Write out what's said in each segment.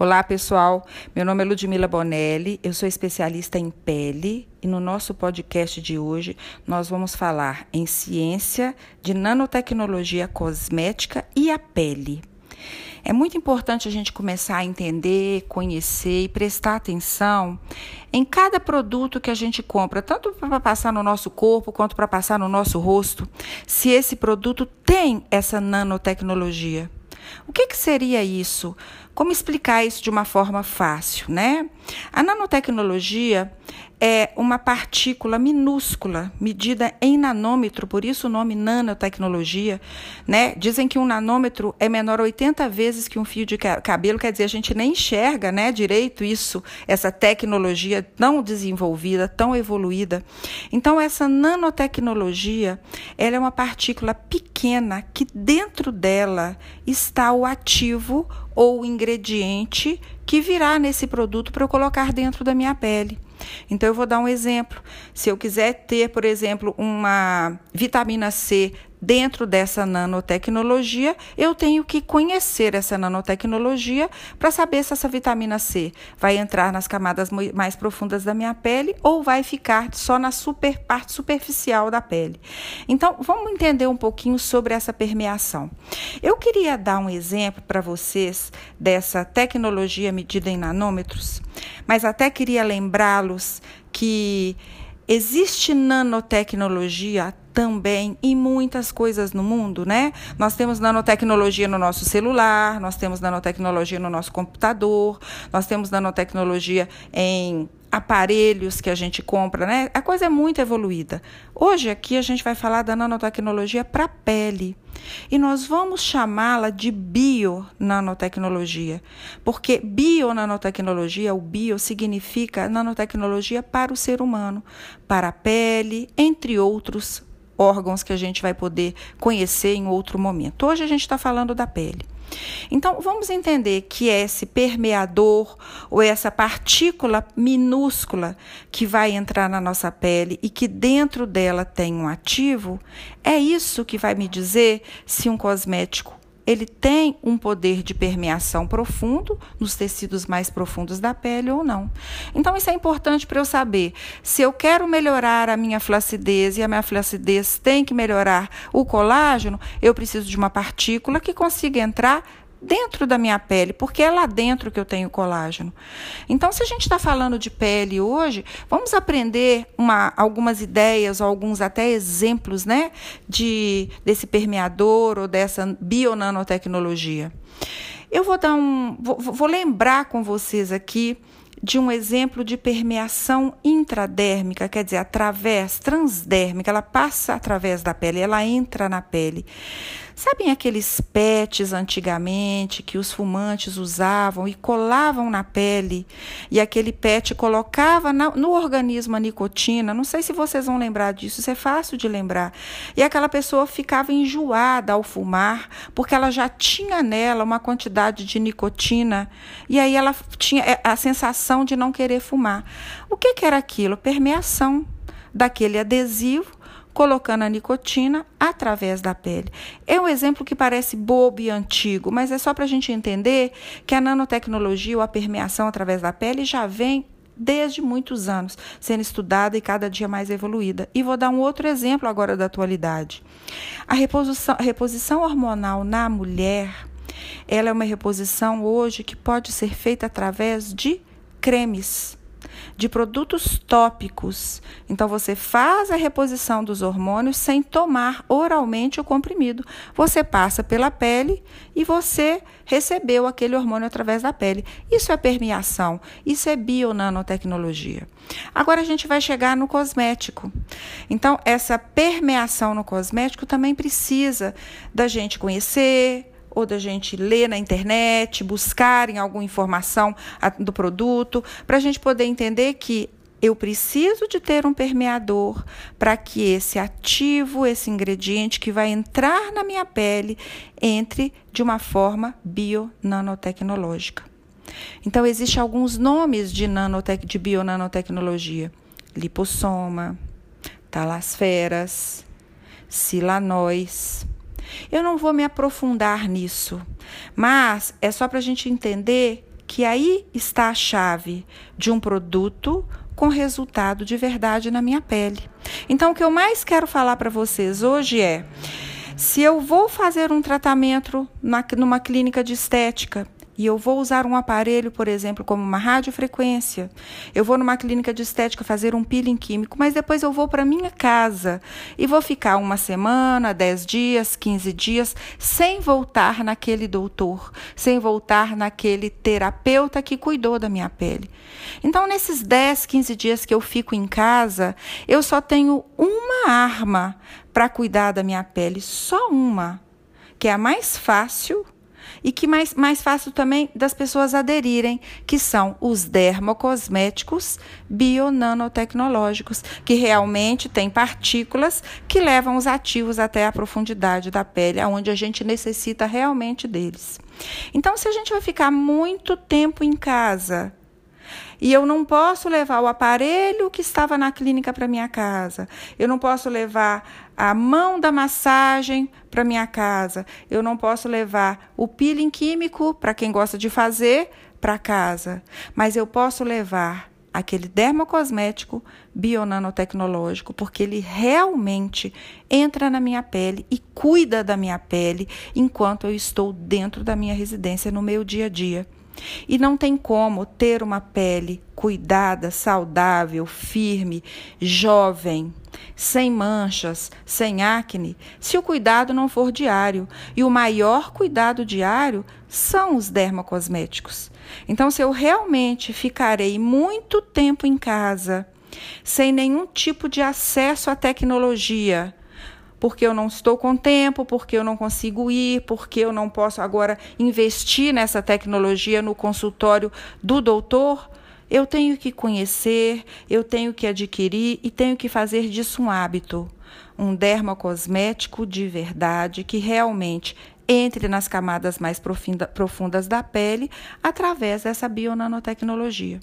Olá, pessoal. Meu nome é Ludmila Bonelli, eu sou especialista em pele e no nosso podcast de hoje nós vamos falar em ciência de nanotecnologia cosmética e a pele. É muito importante a gente começar a entender, conhecer e prestar atenção em cada produto que a gente compra, tanto para passar no nosso corpo quanto para passar no nosso rosto, se esse produto tem essa nanotecnologia. O que, que seria isso? Como explicar isso de uma forma fácil, né? A nanotecnologia é uma partícula minúscula, medida em nanômetro, por isso o nome nanotecnologia, né? Dizem que um nanômetro é menor 80 vezes que um fio de cabelo, quer dizer, a gente nem enxerga, né, direito isso, essa tecnologia tão desenvolvida, tão evoluída. Então essa nanotecnologia, ela é uma partícula pequena que dentro dela está o ativo ou ingrediente que virá nesse produto para eu colocar dentro da minha pele. Então, eu vou dar um exemplo. Se eu quiser ter, por exemplo, uma vitamina C dentro dessa nanotecnologia, eu tenho que conhecer essa nanotecnologia para saber se essa vitamina C vai entrar nas camadas mais profundas da minha pele ou vai ficar só na super, parte superficial da pele. Então, vamos entender um pouquinho sobre essa permeação. Eu queria dar um exemplo para vocês dessa tecnologia medida em nanômetros, mas até queria lembrá-los que existe nanotecnologia também em muitas coisas no mundo, né? Nós temos nanotecnologia no nosso celular, nós temos nanotecnologia no nosso computador, nós temos nanotecnologia em aparelhos que a gente compra, né? A coisa é muito evoluída. Hoje aqui a gente vai falar da nanotecnologia para a pele. E nós vamos chamá-la de bio-nanotecnologia, porque bio-nanotecnologia, o bio significa nanotecnologia para o ser humano, para a pele, entre outros órgãos que a gente vai poder conhecer em outro momento. Hoje a gente está falando da pele. Então, vamos entender que esse permeador ou essa partícula minúscula que vai entrar na nossa pele e que dentro dela tem um ativo, é isso que vai me dizer se um cosmético ele tem um poder de permeação profundo nos tecidos mais profundos da pele ou não. Então, isso é importante para eu saber. Se eu quero melhorar a minha flacidez e a minha flacidez tem que melhorar o colágeno, eu preciso de uma partícula que consiga entrar dentro da minha pele, porque é lá dentro que eu tenho colágeno. Então, se a gente está falando de pele hoje, vamos aprender uma, algumas ideias, alguns até exemplos, né, de desse permeador ou dessa bionanotecnologia. Eu vou dar um, vou, vou lembrar com vocês aqui de um exemplo de permeação intradérmica, quer dizer, através, transdérmica, ela passa através da pele, ela entra na pele. Sabem aqueles pets antigamente que os fumantes usavam e colavam na pele e aquele pet colocava na, no organismo a nicotina? Não sei se vocês vão lembrar disso, isso é fácil de lembrar. E aquela pessoa ficava enjoada ao fumar porque ela já tinha nela uma quantidade de nicotina e aí ela tinha é, a sensação de não querer fumar. O que, que era aquilo? Permeação daquele adesivo colocando a nicotina através da pele. É um exemplo que parece bobo e antigo, mas é só para a gente entender que a nanotecnologia ou a permeação através da pele já vem desde muitos anos, sendo estudada e cada dia mais evoluída. E vou dar um outro exemplo agora da atualidade. A reposição, a reposição hormonal na mulher, ela é uma reposição hoje que pode ser feita através de cremes de produtos tópicos. Então, você faz a reposição dos hormônios sem tomar oralmente o comprimido. Você passa pela pele e você recebeu aquele hormônio através da pele. Isso é permeação, isso é bionanotecnologia. Agora a gente vai chegar no cosmético. Então, essa permeação no cosmético também precisa da gente conhecer, ou da gente ler na internet, buscar em alguma informação do produto, para a gente poder entender que eu preciso de ter um permeador para que esse ativo, esse ingrediente que vai entrar na minha pele, entre de uma forma bio-nanotecnológica. Então, existem alguns nomes de, nanotec, de bionanotecnologia: lipossoma, talasferas, silanóis. Eu não vou me aprofundar nisso, mas é só para a gente entender que aí está a chave de um produto com resultado de verdade na minha pele. Então, o que eu mais quero falar para vocês hoje é: se eu vou fazer um tratamento na, numa clínica de estética, e eu vou usar um aparelho, por exemplo, como uma radiofrequência, eu vou numa clínica de estética fazer um peeling químico, mas depois eu vou para minha casa e vou ficar uma semana, dez dias, quinze dias, sem voltar naquele doutor, sem voltar naquele terapeuta que cuidou da minha pele. Então, nesses 10, 15 dias que eu fico em casa, eu só tenho uma arma para cuidar da minha pele, só uma, que é a mais fácil e que mais, mais fácil também das pessoas aderirem, que são os dermocosméticos bionanotecnológicos, que realmente têm partículas que levam os ativos até a profundidade da pele, aonde a gente necessita realmente deles. Então, se a gente vai ficar muito tempo em casa, e eu não posso levar o aparelho que estava na clínica para minha casa. Eu não posso levar a mão da massagem para minha casa. Eu não posso levar o peeling químico para quem gosta de fazer para casa. Mas eu posso levar aquele dermocosmético bionanotecnológico, porque ele realmente entra na minha pele e cuida da minha pele enquanto eu estou dentro da minha residência no meu dia a dia. E não tem como ter uma pele cuidada, saudável, firme, jovem, sem manchas, sem acne, se o cuidado não for diário. E o maior cuidado diário são os dermocosméticos. Então, se eu realmente ficarei muito tempo em casa, sem nenhum tipo de acesso à tecnologia, porque eu não estou com tempo, porque eu não consigo ir, porque eu não posso agora investir nessa tecnologia no consultório do doutor. Eu tenho que conhecer, eu tenho que adquirir e tenho que fazer disso um hábito. Um dermocosmético de verdade que realmente entre nas camadas mais profundas da pele através dessa bionanotecnologia.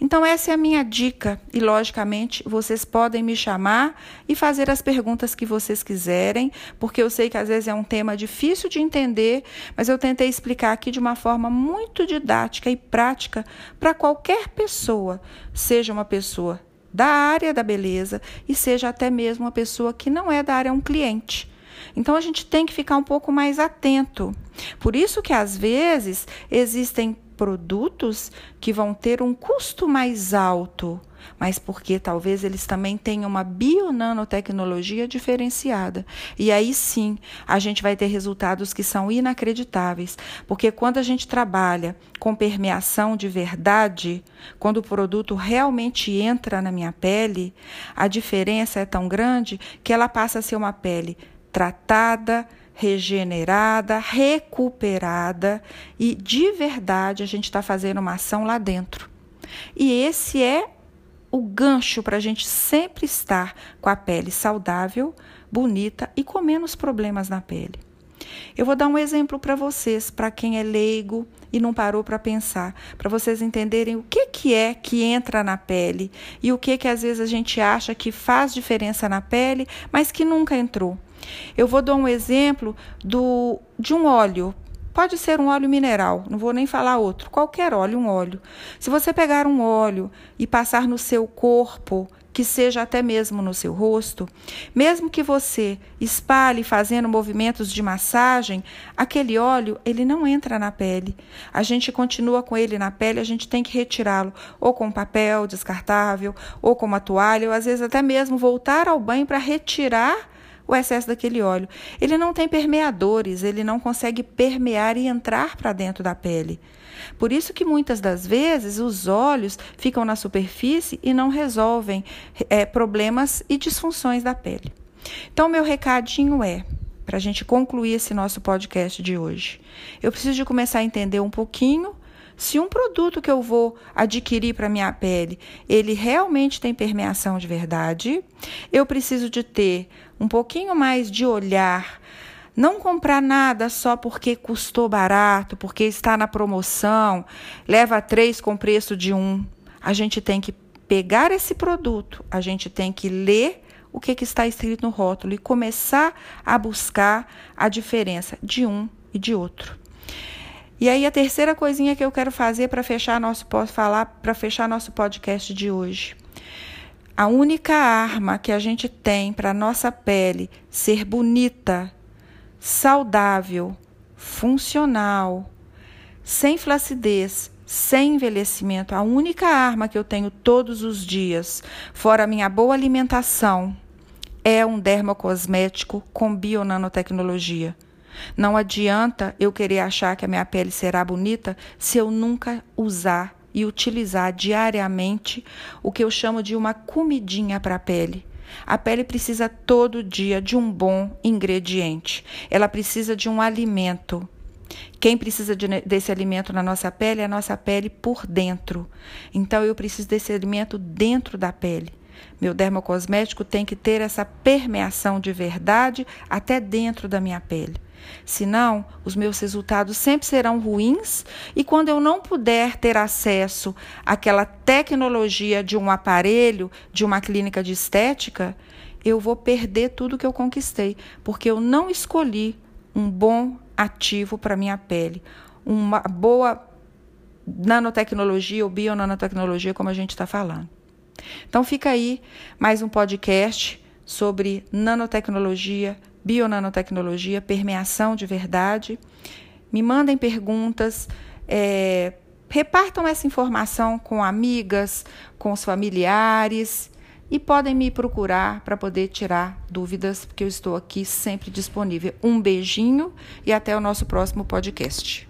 Então, essa é a minha dica, e logicamente vocês podem me chamar e fazer as perguntas que vocês quiserem, porque eu sei que às vezes é um tema difícil de entender, mas eu tentei explicar aqui de uma forma muito didática e prática para qualquer pessoa, seja uma pessoa da área da beleza e seja até mesmo uma pessoa que não é da área, é um cliente. Então a gente tem que ficar um pouco mais atento. Por isso que às vezes existem produtos que vão ter um custo mais alto, mas porque talvez eles também tenham uma bionanotecnologia diferenciada. E aí sim, a gente vai ter resultados que são inacreditáveis, porque quando a gente trabalha com permeação de verdade, quando o produto realmente entra na minha pele, a diferença é tão grande que ela passa a ser uma pele tratada, regenerada, recuperada e de verdade a gente está fazendo uma ação lá dentro. E esse é o gancho para a gente sempre estar com a pele saudável, bonita e com menos problemas na pele. Eu vou dar um exemplo para vocês, para quem é leigo e não parou para pensar, para vocês entenderem o que, que é que entra na pele e o que, que às vezes a gente acha que faz diferença na pele, mas que nunca entrou. Eu vou dar um exemplo do, de um óleo. Pode ser um óleo mineral, não vou nem falar outro, qualquer óleo, um óleo. Se você pegar um óleo e passar no seu corpo, que seja até mesmo no seu rosto, mesmo que você espalhe fazendo movimentos de massagem, aquele óleo ele não entra na pele. A gente continua com ele na pele, a gente tem que retirá-lo ou com papel descartável, ou com uma toalha, ou às vezes até mesmo voltar ao banho para retirar o excesso daquele óleo. Ele não tem permeadores, ele não consegue permear e entrar para dentro da pele. Por isso que muitas das vezes os óleos ficam na superfície e não resolvem é, problemas e disfunções da pele. Então, meu recadinho é para a gente concluir esse nosso podcast de hoje. Eu preciso de começar a entender um pouquinho se um produto que eu vou adquirir para minha pele, ele realmente tem permeação de verdade, eu preciso de ter um pouquinho mais de olhar, não comprar nada só porque custou barato, porque está na promoção, leva três com preço de um. A gente tem que pegar esse produto, a gente tem que ler o que, que está escrito no rótulo e começar a buscar a diferença de um e de outro. E aí a terceira coisinha que eu quero fazer para fechar nosso falar para fechar nosso podcast de hoje. A única arma que a gente tem para nossa pele ser bonita, saudável, funcional, sem flacidez, sem envelhecimento, a única arma que eu tenho todos os dias, fora a minha boa alimentação, é um dermocosmético com bionanotecnologia. Não adianta eu querer achar que a minha pele será bonita se eu nunca usar e utilizar diariamente o que eu chamo de uma comidinha para a pele. A pele precisa todo dia de um bom ingrediente. Ela precisa de um alimento. Quem precisa de, desse alimento na nossa pele é a nossa pele por dentro. Então eu preciso desse alimento dentro da pele. Meu dermocosmético tem que ter essa permeação de verdade até dentro da minha pele. Senão, os meus resultados sempre serão ruins e quando eu não puder ter acesso àquela tecnologia de um aparelho, de uma clínica de estética, eu vou perder tudo que eu conquistei, porque eu não escolhi um bom ativo para minha pele, uma boa nanotecnologia ou bionanotecnologia, como a gente está falando. Então fica aí mais um podcast sobre nanotecnologia, bionanotecnologia, permeação de verdade. Me mandem perguntas, é, repartam essa informação com amigas, com os familiares e podem me procurar para poder tirar dúvidas, porque eu estou aqui sempre disponível. Um beijinho e até o nosso próximo podcast.